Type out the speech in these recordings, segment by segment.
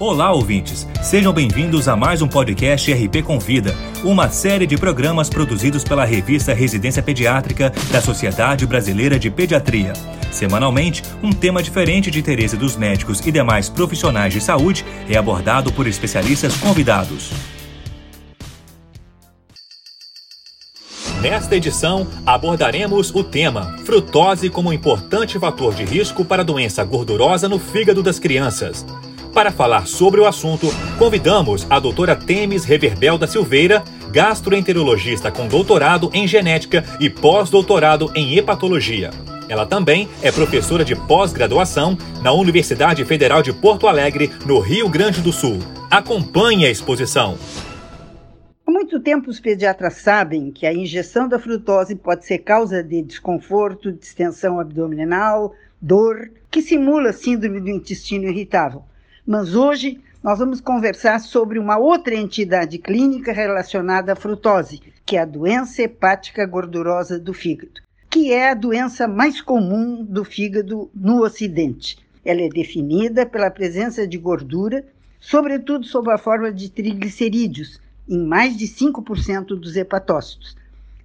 Olá, ouvintes! Sejam bem-vindos a mais um podcast RP Convida, uma série de programas produzidos pela revista Residência Pediátrica da Sociedade Brasileira de Pediatria. Semanalmente, um tema diferente de interesse dos médicos e demais profissionais de saúde é abordado por especialistas convidados. Nesta edição, abordaremos o tema frutose como importante fator de risco para a doença gordurosa no fígado das crianças. Para falar sobre o assunto, convidamos a doutora Temes Reverbel da Silveira, gastroenterologista com doutorado em genética e pós-doutorado em hepatologia. Ela também é professora de pós-graduação na Universidade Federal de Porto Alegre, no Rio Grande do Sul. Acompanhe a exposição. Há muito tempo os pediatras sabem que a injeção da frutose pode ser causa de desconforto, distensão abdominal, dor, que simula síndrome do intestino irritável. Mas hoje nós vamos conversar sobre uma outra entidade clínica relacionada à frutose, que é a doença hepática gordurosa do fígado, que é a doença mais comum do fígado no Ocidente. Ela é definida pela presença de gordura, sobretudo sob a forma de triglicerídeos, em mais de 5% dos hepatócitos.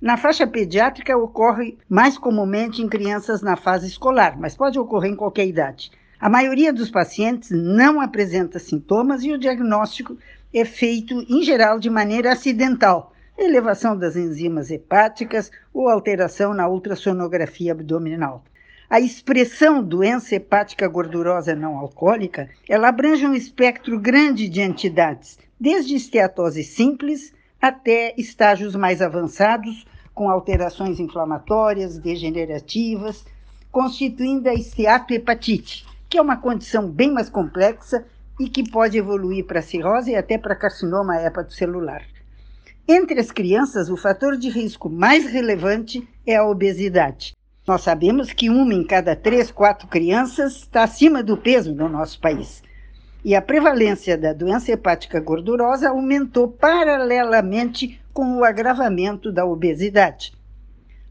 Na faixa pediátrica ocorre mais comumente em crianças na fase escolar, mas pode ocorrer em qualquer idade. A maioria dos pacientes não apresenta sintomas e o diagnóstico é feito, em geral, de maneira acidental, elevação das enzimas hepáticas ou alteração na ultrassonografia abdominal. A expressão doença hepática gordurosa não alcoólica, ela abrange um espectro grande de entidades, desde esteatose simples até estágios mais avançados, com alterações inflamatórias, degenerativas, constituindo a esteatohepatite, que é uma condição bem mais complexa e que pode evoluir para cirrose e até para carcinoma hepatocelular. Entre as crianças, o fator de risco mais relevante é a obesidade. Nós sabemos que uma em cada três, quatro crianças está acima do peso no nosso país. E a prevalência da doença hepática gordurosa aumentou paralelamente com o agravamento da obesidade.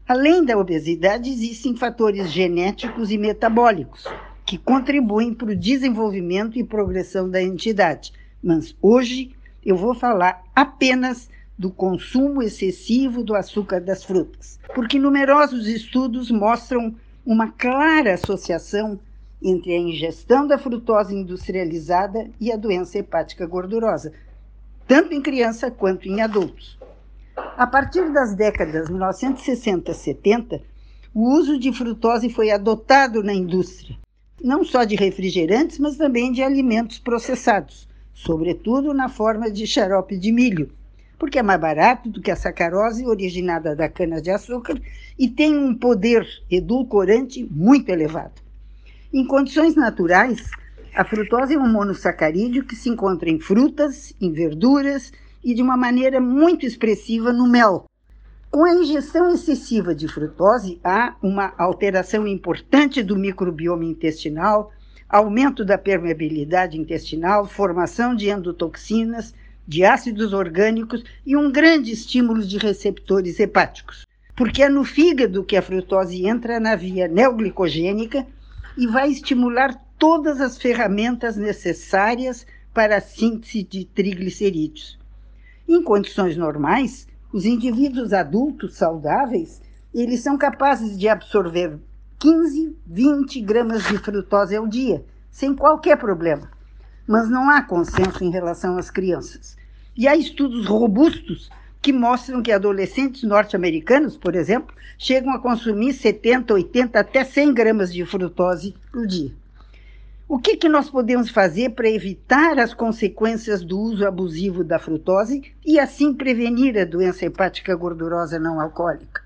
Além da obesidade, existem fatores genéticos e metabólicos, que contribuem para o desenvolvimento e progressão da entidade. Mas hoje eu vou falar apenas do consumo excessivo do açúcar das frutas, porque numerosos estudos mostram uma clara associação entre a ingestão da frutose industrializada e a doença hepática gordurosa, tanto em criança quanto em adultos. A partir das décadas 1960 e 70, o uso de frutose foi adotado na indústria, não só de refrigerantes, mas também de alimentos processados, sobretudo na forma de xarope de milho, porque é mais barato do que a sacarose originada da cana-de-açúcar e tem um poder edulcorante muito elevado. Em condições naturais, a frutose é um monossacarídeo que se encontra em frutas, em verduras e de uma maneira muito expressiva no mel, com a ingestão excessiva de frutose, há uma alteração importante do microbioma intestinal, aumento da permeabilidade intestinal, formação de endotoxinas, de ácidos orgânicos e um grande estímulo de receptores hepáticos. Porque é no fígado que a frutose entra na via neoglicogênica e vai estimular todas as ferramentas necessárias para a síntese de triglicerídeos. Em condições normais, os indivíduos adultos saudáveis, eles são capazes de absorver 15, 20 gramas de frutose ao dia, sem qualquer problema. Mas não há consenso em relação às crianças. E há estudos robustos que mostram que adolescentes norte-americanos, por exemplo, chegam a consumir 70, 80, até 100 gramas de frutose por dia. O que, que nós podemos fazer para evitar as consequências do uso abusivo da frutose e assim prevenir a doença hepática gordurosa não alcoólica?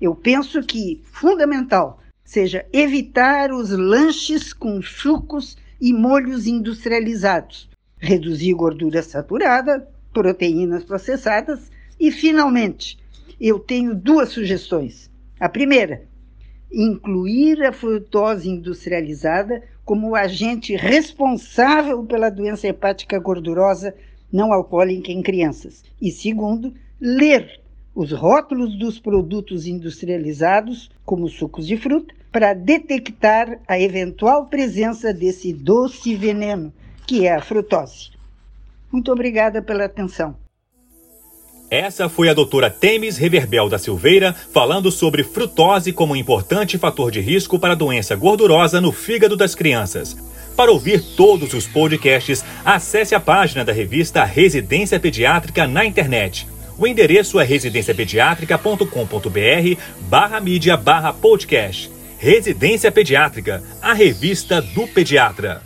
Eu penso que fundamental seja evitar os lanches com sucos e molhos industrializados, reduzir gordura saturada, proteínas processadas e, finalmente, eu tenho duas sugestões. A primeira, incluir a frutose industrializada como agente responsável pela doença hepática gordurosa não alcoólica em crianças. E segundo, ler os rótulos dos produtos industrializados, como sucos de fruta, para detectar a eventual presença desse doce veneno que é a frutose. Muito obrigada pela atenção. Essa foi a doutora Temes Reverbel da Silveira falando sobre frutose como importante fator de risco para a doença gordurosa no fígado das crianças. Para ouvir todos os podcasts, acesse a página da revista Residência Pediátrica na internet. O endereço é residenciapediatrica.com.br barra mídia barra podcast. Residência Pediátrica, a revista do pediatra.